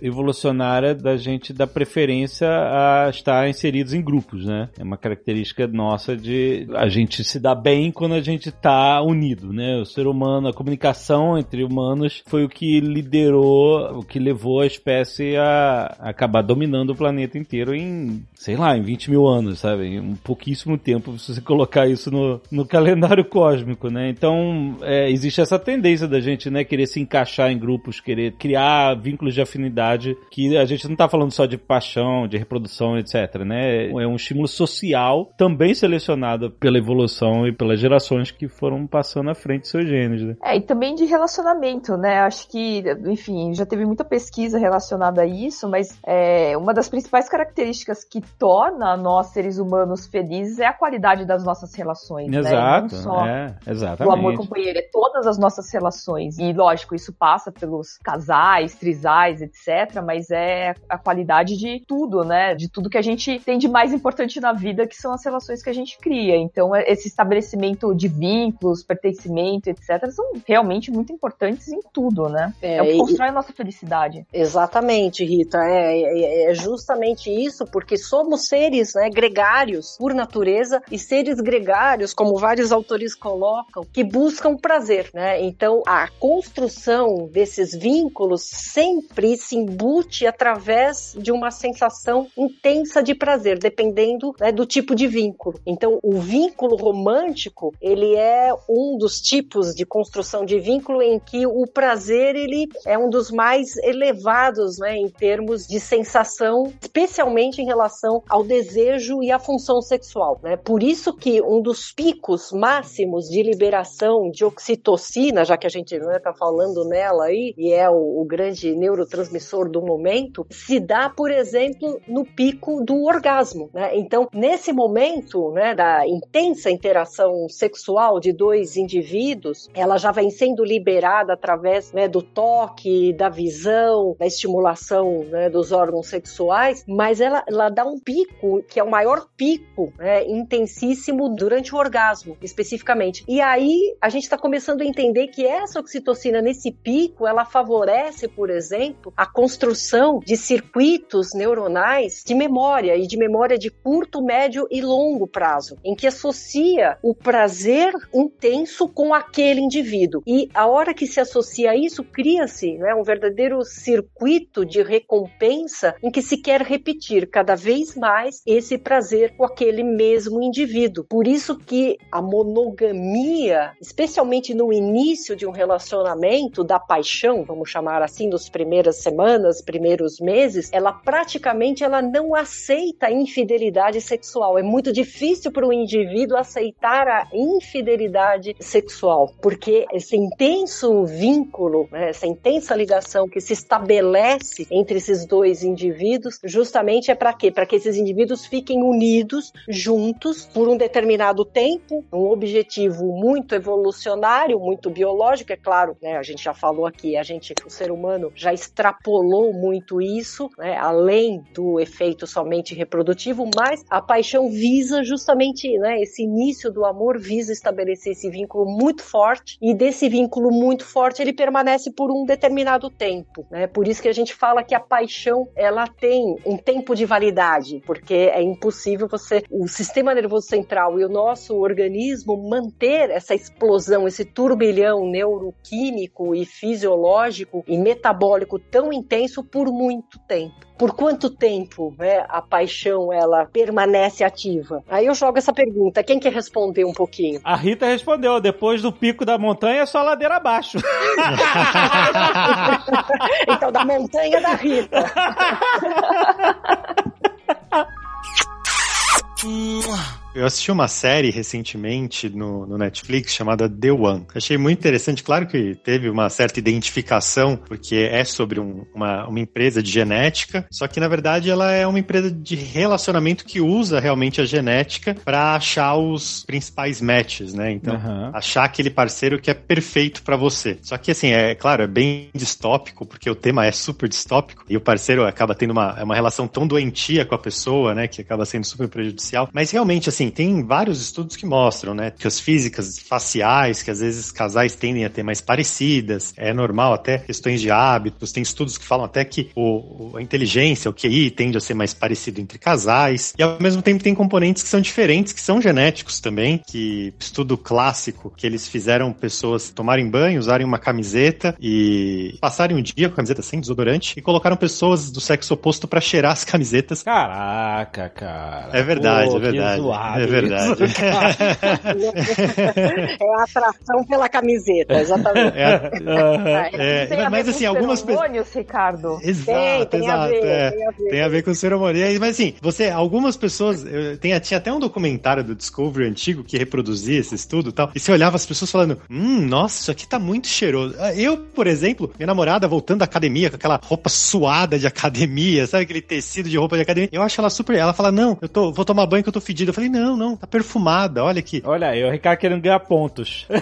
evolucionária da gente dar preferência a estar inseridos em grupos, né? É uma característica nossa de a gente se dar bem quando a gente está unido, né? O ser humano, a comunicação entre humanos foi o que liderou, o que levou a espécie a acabar dominando o planeta inteiro em, sei lá, em 20 mil anos, sabe? Em um pouquíssimo tempo, se você colocar isso no, no calendário cósmico, né? Então, é, existe essa tendência da gente, né, querer se encaixar em grupos, querer criar vínculos de afinidade, que a gente não tá falando só de paixão, de reprodução, etc, né? É um estímulo social também selecionado pela evolução e pelas gerações que foram passando à frente seus genes, né? É, e também de relacionamento, né? Acho que, enfim, já teve muita pesquisa relacionada a isso, mas é, uma das principais características que torna nós, seres humanos, felizes é a qualidade das nossas relações, né? Exato, né? Não só é, exatamente. o amor companheiro, é todas as nossas relações. E, lógico, isso passa pelos casais, trisais, etc., mas é a qualidade de tudo, né? De tudo que a gente tem de mais importante na vida, que são as relações que a gente cria. Então, é, esse estabelecimento de vínculos, pertencimento, etc., são realmente muito importantes em tudo, né? É, é o que constrói a nossa felicidade. Exatamente, Rita. É, é, é, justamente isso, porque somos seres né, gregários por natureza e seres gregários, como vários autores colocam, que buscam prazer, né? Então, a construção desses vínculos sempre se embute através de uma sensação intensa de prazer, dependendo né, do tipo de vínculo. Então, o vínculo romântico, ele é um dos tipos de construção de vínculo em que o prazer ele é um dos mais elevados, né, em termos de sensação, especialmente em relação ao desejo e à função sexual, né? Por isso que um dos picos máximos de liberação de oxitocina, já que a gente está né, tá falando nela aí, e é o, o grande neurotransmissor do momento, se dá, por exemplo, no pico do orgasmo, né? Então, nesse momento, né, da intensa interação sexual de dois indivíduos, ela já vem sendo liberada através né, do toque, da visão, da estimulação né, dos órgãos sexuais, mas ela, ela dá um pico que é o maior pico né, intensíssimo durante o orgasmo, especificamente. E aí a gente está começando a entender que essa oxitocina nesse pico, ela favorece, por exemplo, a construção de circuitos neuronais de memória e de memória de curto, médio e longo prazo, em que associa o prazer intenso com aquele indivíduo. E a hora que se associa a isso, cria-se né, um verdadeiro circuito de recompensa em que se quer repetir cada vez mais esse prazer com aquele mesmo indivíduo. Por isso que a monogamia, especialmente no início de um relacionamento da paixão, vamos chamar assim, das primeiras semanas, primeiros meses, ela praticamente ela não aceita infidelidade sexual. É muito difícil para o indivíduo aceitar a infidelidade sexual, porque esse intenso vínculo, né, essa intensa ligação que se estabelece entre esses dois indivíduos, justamente é para quê? Para que esses indivíduos fiquem unidos, juntos, por um determinado tempo, um objetivo muito evolucionário, muito biológico, é claro, né? A gente já falou aqui, a gente, o ser humano já extrapolou muito isso, né? Além do efeito somente reprodutivo, mas a paixão visa justamente, né? Esse início do amor visa estabelecer esse vínculo muito forte e desse vínculo muito forte ele permanece por um determinado tempo, né? Por isso que a gente fala que a paixão ela tem um tempo de validade, porque é impossível você o sistema nervoso central e o nosso organismo manter essa explosão, esse turbilhão neuroquímico e fisiológico e metabólico tão intenso por muito tempo. Por quanto tempo né, a paixão ela permanece ativa? Aí eu jogo essa pergunta. Quem quer responder um pouquinho? A Rita respondeu. Depois do pico da montanha é só ladeira abaixo. então, da montanha da Rita. 木 Eu assisti uma série recentemente no, no Netflix chamada The One. Achei muito interessante, claro que teve uma certa identificação, porque é sobre um, uma, uma empresa de genética, só que na verdade ela é uma empresa de relacionamento que usa realmente a genética para achar os principais matches, né? Então, Aham. achar aquele parceiro que é perfeito para você. Só que assim, é claro, é bem distópico, porque o tema é super distópico e o parceiro acaba tendo uma, é uma relação tão doentia com a pessoa, né, que acaba sendo super prejudicial. Mas realmente, assim, tem vários estudos que mostram, né, que as físicas faciais, que às vezes casais tendem a ter mais parecidas, é normal até questões de hábitos, tem estudos que falam até que o, a inteligência, o QI, tende a ser mais parecido entre casais, e ao mesmo tempo tem componentes que são diferentes, que são genéticos também, que estudo clássico, que eles fizeram pessoas tomarem banho, usarem uma camiseta e passarem um dia com a camiseta sem desodorante, e colocaram pessoas do sexo oposto pra cheirar as camisetas Caraca, cara. é verdade, Pô, é verdade. É verdade. isso. É a atração pela camiseta, exatamente. É, Aham. é, tem a mas ver assim, com algumas pessoas. Ricardo? Exato, tem, tem a exato. ver, é. tem a ver. Tem a ver com o cerimônia. Mas assim, você, algumas pessoas, eu- tem, tinha até um documentário do Discovery antigo que reproduzia esse estudo e tal, e você olhava as pessoas falando, hum, nossa, isso aqui tá muito cheiroso. Ah, Eu, por exemplo, minha namorada voltando da academia com aquela roupa suada de academia, sabe aquele tecido de roupa de academia, eu acho ela super, ela fala, não, eu tô, vou tomar banho que eu tô fedida. Eu falei, não, não, tá perfumada, olha aqui. Olha aí, o Ricardo querendo ganhar pontos.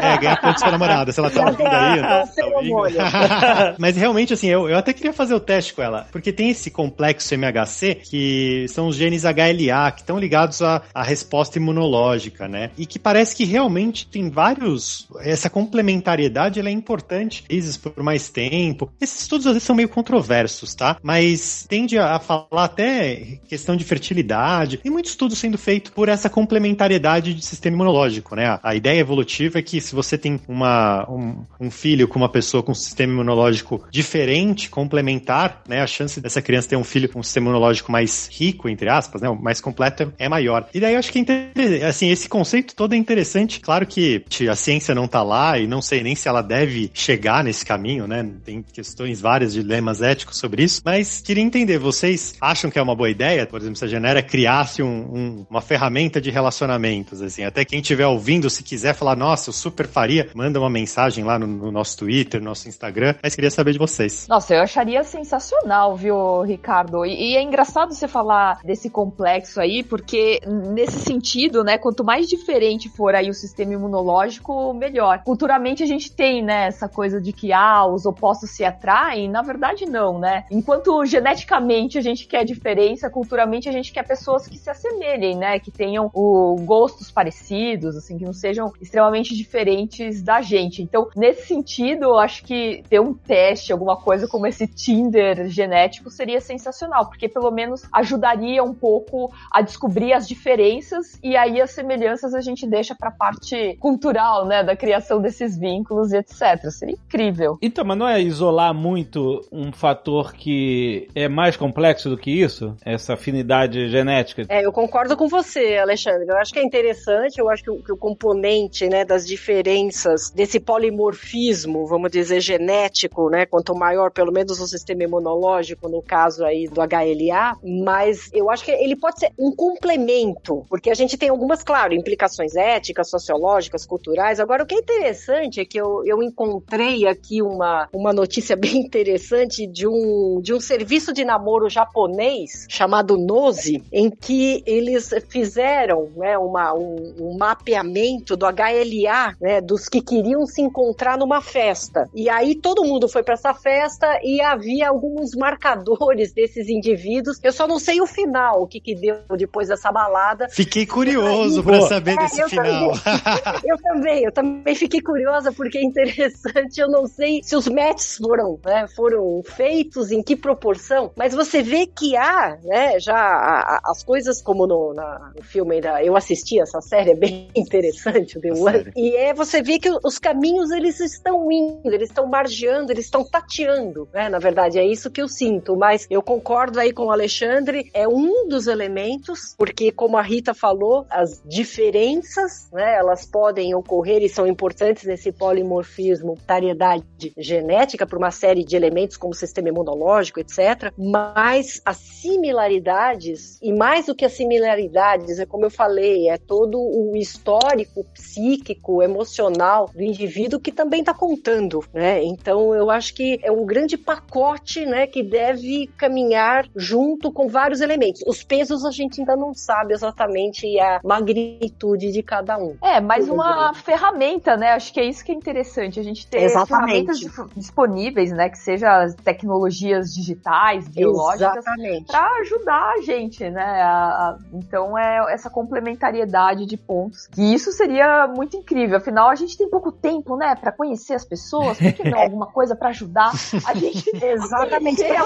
É, ganhar pontos com a namorada, se ela tá ouvindo aí. É um tá ouvindo. Mas realmente, assim, eu, eu até queria fazer o teste com ela, porque tem esse complexo MHC, que são os genes HLA, que estão ligados à, à resposta imunológica, né? E que parece que realmente tem vários. Essa complementariedade ela é importante, vezes por mais tempo. Esses estudos às vezes são meio controversos, tá? Mas tende a falar até questão de fertilidade. Tem muito estudo sendo feito por essa complementariedade de sistema imunológico, né? A, ideia evolutiva é que se você tem uma, um, um filho com uma pessoa com um sistema imunológico diferente, complementar, né? A chance dessa criança ter um filho com um sistema imunológico mais rico, entre aspas, né? Mais completo é maior. E daí eu acho que é assim, esse conceito todo é interessante. Claro que a ciência não tá lá e não sei nem se ela deve chegar nesse caminho, né? Tem questões várias, dilemas éticos sobre isso, mas queria entender, vocês acham que é uma boa ideia, por exemplo, se a Genera criasse um- um- uma ferramenta de relacionamentos, assim, até quem estiver ouvindo, se quiser falar, nossa, eu super faria, manda uma mensagem lá no, no nosso Twitter, no nosso Instagram, mas queria saber de vocês. Nossa, eu acharia sensacional, viu, Ricardo? E, e é engraçado você falar desse complexo aí, porque nesse sentido, né, quanto mais diferente for aí o sistema imunológico, melhor. Culturalmente a gente tem, né, essa coisa de que, ah, os opostos se atraem, na verdade não, né? Enquanto geneticamente a gente quer diferença, culturalmente a gente quer pessoas que se assemelhem, né, que tenham o gostos parecidos, assim, que não sejam extremamente diferentes da gente. Então, nesse sentido, eu acho que ter um teste, alguma coisa como esse Tinder genético seria sensacional, porque pelo menos ajudaria um pouco a descobrir as diferenças e aí as semelhanças a gente deixa pra parte cultural, né, da criação desses vínculos e etc. Seria incrível. Então, mas não é isolar muito um fator que é mais complexo do que isso? Essa afinidade genética? É, eu concordo com você, Alexandre. Eu acho que é interessante, eu acho que o, que o componente né, das diferenças, desse polimorfismo, vamos dizer, genético, né? Quanto maior, pelo menos o sistema imunológico, no caso aí do HLA, mas eu acho que ele pode ser um complemento, porque a gente tem algumas, claro, implicações éticas, sociológicas, culturais. Agora, o que é interessante é que eu, eu encontrei aqui uma, uma notícia bem interessante de um, de um serviço de namoro japonês chamado Nose, em que eles fizeram né, uma, um, um mapeamento do HLA, né, dos que queriam se encontrar numa festa. E aí todo mundo foi para essa festa e havia alguns marcadores desses indivíduos. Eu só não sei o final, o que, que deu depois dessa balada. Fiquei curioso Pô. saber É, desse eu final. Eu também, eu também fiquei curiosa porque é interessante. Eu não sei se os matches foram, né, foram feitos em que proporção, mas você vê que há, né, já as coisas como no, na- no filme da, eu assisti essa série, é bem interessante o The One. E é você vê que os caminhos eles estão indo, eles estão margeando, eles estão tateando, né? Na verdade é isso que eu sinto, mas eu concordo aí com o Alexandre, é um dos elementos, porque como a Rita falou, as diferenças, né, elas podem ocorrer e são importantes nesse polimorfismo, variedade genética para uma série de elementos como sistema imunológico, etc. Mas as similaridades, e mais do que as similaridades, familiaridades, é como eu falei, é todo o histórico psíquico, emocional do indivíduo que também está contando, né? Então eu acho que é um grande pacote, né, que deve caminhar junto com vários elementos. Os pesos a gente ainda não sabe exatamente a magnitude de cada um. É, mais uma ferramenta, né? Acho que é isso que é interessante, a gente ter Exatamente. ferramentas disponíveis, né, que sejam as tecnologias digitais, biológicas, para ajudar a gente, né? A- a- então é essa complementariedade de pontos. E isso seria muito incrível. Afinal, a gente tem pouco tempo, né, para conhecer as pessoas. Por que não alguma coisa para ajudar a gente? Exatamente. É,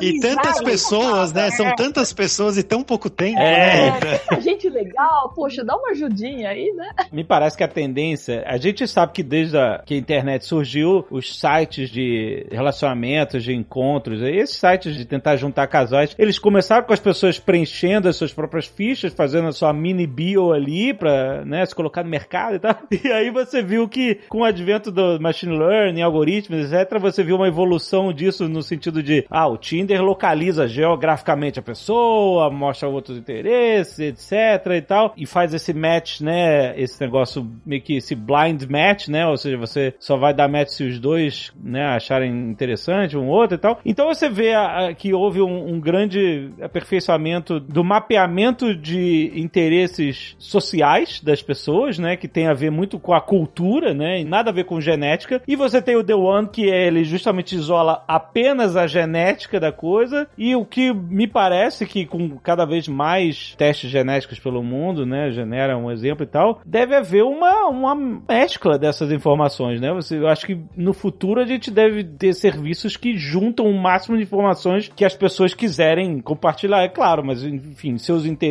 E tantas pessoas, né? é. São tantas pessoas e tão pouco tempo, É. né? tanta gente legal, poxa, dá uma ajudinha aí, né? Me parece que a tendência, a gente sabe que desde a, que a internet surgiu, os sites de relacionamentos, de encontros, esses sites de tentar juntar casais, eles começaram com as pessoas preenchendo as suas próprias fichas, fazendo a sua mini bio ali pra, né, se colocar no mercado e tal. E aí você viu que com o advento do machine learning, algoritmos, etc, você viu uma evolução disso no sentido de, ah, o Tinder localiza geograficamente a pessoa, mostra outros interesses, etc e tal, e faz esse match, né, esse negócio meio que esse blind match, né, ou seja, você só vai dar match se os dois, né, acharem interessante um outro e tal. Então você vê a- a- que houve um, um grande aperfeiçoamento do mapeamento de interesses sociais das pessoas, né, que tem a ver muito com a cultura, né, e nada a ver com genética. E você tem o The One, que ele justamente isola apenas a genética da coisa, e o que me parece que com cada vez mais testes genéticos pelo mundo, né, genera um exemplo e tal, deve haver uma, uma mescla dessas informações, né? Você, eu acho que no futuro a gente deve ter serviços que juntam o máximo de informações que as pessoas quiserem compartilhar, é claro, mas enfim, seus interesses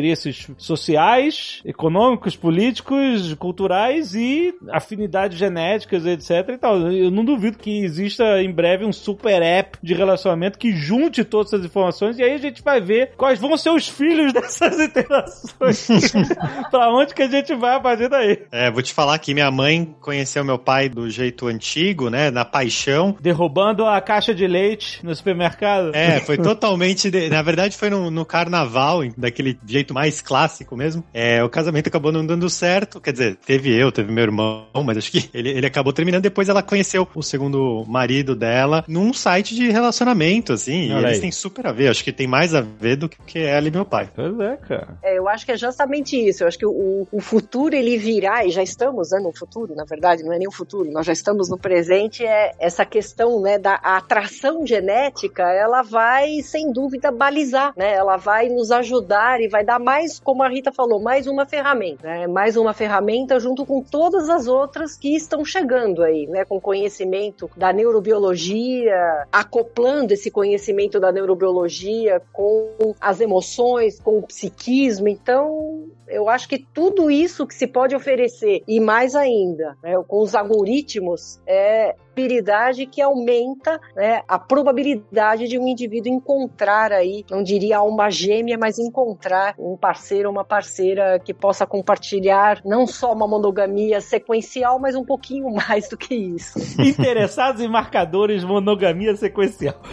sociais, econômicos, políticos, culturais e afinidades genéticas, etc e tal. Eu não duvido que exista em breve um super app de relacionamento que junte todas essas informações e aí a gente vai ver quais vão ser os filhos dessas interações. pra onde que a gente vai a partir daí? É, vou te falar que minha mãe conheceu meu pai do jeito antigo, né? Na paixão. Derrubando a caixa de leite no supermercado? É, foi totalmente. de- Na verdade, foi no, no carnaval, daquele jeito mais clássico mesmo. É, o casamento acabou não dando certo. Quer dizer, teve eu, teve meu irmão, mas acho que ele, ele acabou terminando. Depois ela conheceu o segundo marido dela num site de relacionamento, assim. E Olha eles aí. têm super a ver. Acho que tem mais a ver do que ela e meu pai. Pois é, cara. É, eu acho que é justamente isso. Eu acho que o, o futuro ele virá, e já estamos né, no futuro, na verdade, não é nem o futuro, nós já estamos no presente. É essa questão né, da atração genética, ela vai, sem dúvida, balizar, né? Ela vai nos ajudar e vai dar mais, como a Rita falou, mais uma ferramenta, né? Mais uma ferramenta junto com todas as outras que estão chegando aí, né? Com conhecimento da neurobiologia, acoplando esse conhecimento da neurobiologia com as emoções, com o psiquismo. Então, eu acho que tudo isso que se pode oferecer, e mais ainda, né, com os algoritmos, é habilidade que aumenta né, a probabilidade de um indivíduo encontrar aí, não diria alma gêmea, mas encontrar um parceiro ou uma parceira que possa compartilhar não só uma monogamia sequencial, mas um pouquinho mais do que isso. Interessados em marcadores monogamia sequencial.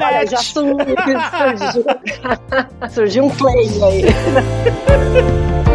Olha, já surgiu, surgiu, surgiu um play aí. 哈哈哈哈。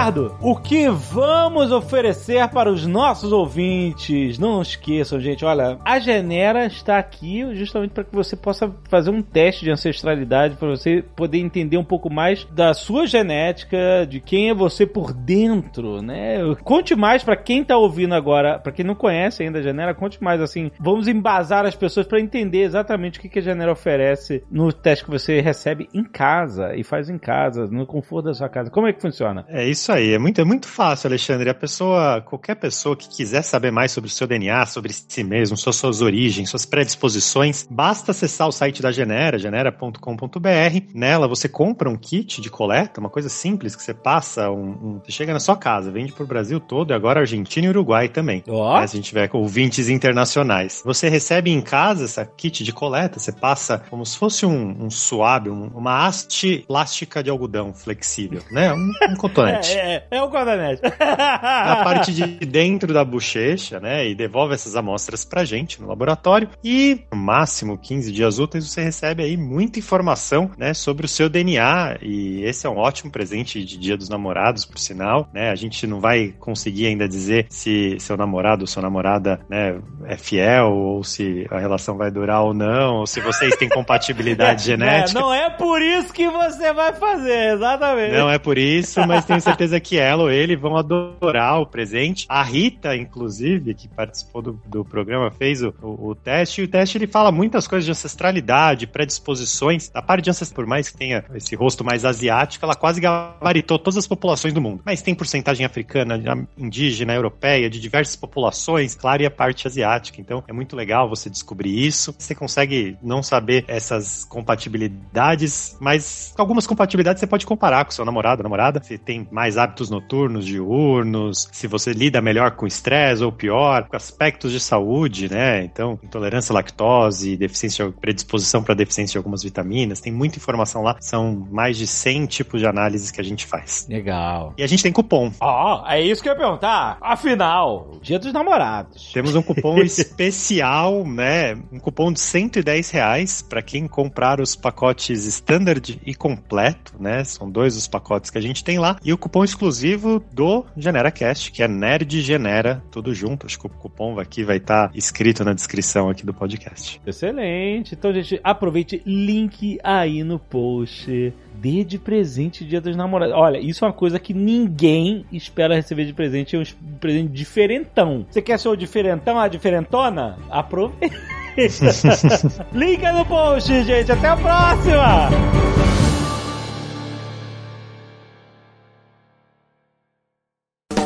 Ricardo, o que vamos oferecer para os nossos ouvintes? Não esqueçam, gente, olha, a Genera está aqui justamente para que você possa fazer um teste de ancestralidade, para você poder entender um pouco mais da sua genética, de quem é você por dentro, né? Conte mais para quem está ouvindo agora, para quem não conhece ainda a Genera, conte mais assim. Vamos embasar as pessoas para entender exatamente o que a Genera oferece no teste que você recebe em casa e faz em casa, no conforto da sua casa. Como é que funciona? É isso aí, é muito, é muito fácil, Alexandre. A pessoa, qualquer pessoa que quiser saber mais sobre o seu DNA, sobre si mesmo, suas, suas origens, suas predisposições, basta acessar o site da Genera, genera.com.br. Nela você compra um kit de coleta, uma coisa simples que você passa, um, um- você chega na sua casa, vende pro Brasil todo e agora Argentina e Uruguai também. Ó. né, se a gente tiver com ouvintes internacionais. Você recebe em casa essa kit de coleta, você passa como se fosse um, um suave, um- uma haste plástica de algodão flexível, né? Um, um cotonete. é, é o guardanete. na parte de dentro da bochecha, né? E devolve essas amostras pra gente no laboratório. E no máximo 15 dias úteis você recebe aí muita informação, né? Sobre o seu DNA. E esse é um ótimo presente de Dia dos Namorados, por sinal, né? A gente não vai conseguir ainda dizer se seu namorado ou sua namorada, né? É fiel ou se a relação vai durar ou não, ou se vocês têm compatibilidade genética. É, não é por isso que você vai fazer, exatamente. Não é por isso, mas tenho certeza que ela ou ele vão adorar o presente. A Rita, inclusive, que participou do, do programa, fez o, o, o, teste, e o teste ele fala muitas coisas de ancestralidade, predisposições. A parte de ancestral, por mais que tenha esse rosto mais asiático, ela quase gabaritou todas as populações do mundo. Mas tem porcentagem africana, indígena, europeia, de diversas populações, claro, e a parte asiática. Então é muito legal você descobrir isso. Você consegue não saber essas compatibilidades, mas algumas compatibilidades você pode comparar com seu namorado, namorada. Se tem mais hábitos noturnos, diurnos, se você lida melhor com estresse ou pior, com aspectos de saúde, né? Então, intolerância à lactose, deficiência, predisposição para deficiência de algumas vitaminas, tem muita informação lá. São mais de 100 tipos de análises que a gente faz. Legal. E a gente tem cupom. Ó, oh, é isso que eu ia perguntar. Afinal, dia dos namorados. Temos um cupom especial, né? Um cupom de 110 reais para quem comprar os pacotes standard e completo, né? São dois os pacotes que a gente tem lá. E o cupom exclusivo do GeneraCast, que é Nerd Genera, tudo junto. Acho que o cupom aqui vai estar tá escrito na descrição aqui do podcast. Excelente. Então, gente, aproveite link aí no post dê de presente Dia dos Namorados. Olha, isso é uma coisa que ninguém espera receber de presente, é um presente diferentão. Você quer ser o diferentão, a diferentona? Aproveita. Link no post, gente. Até a próxima!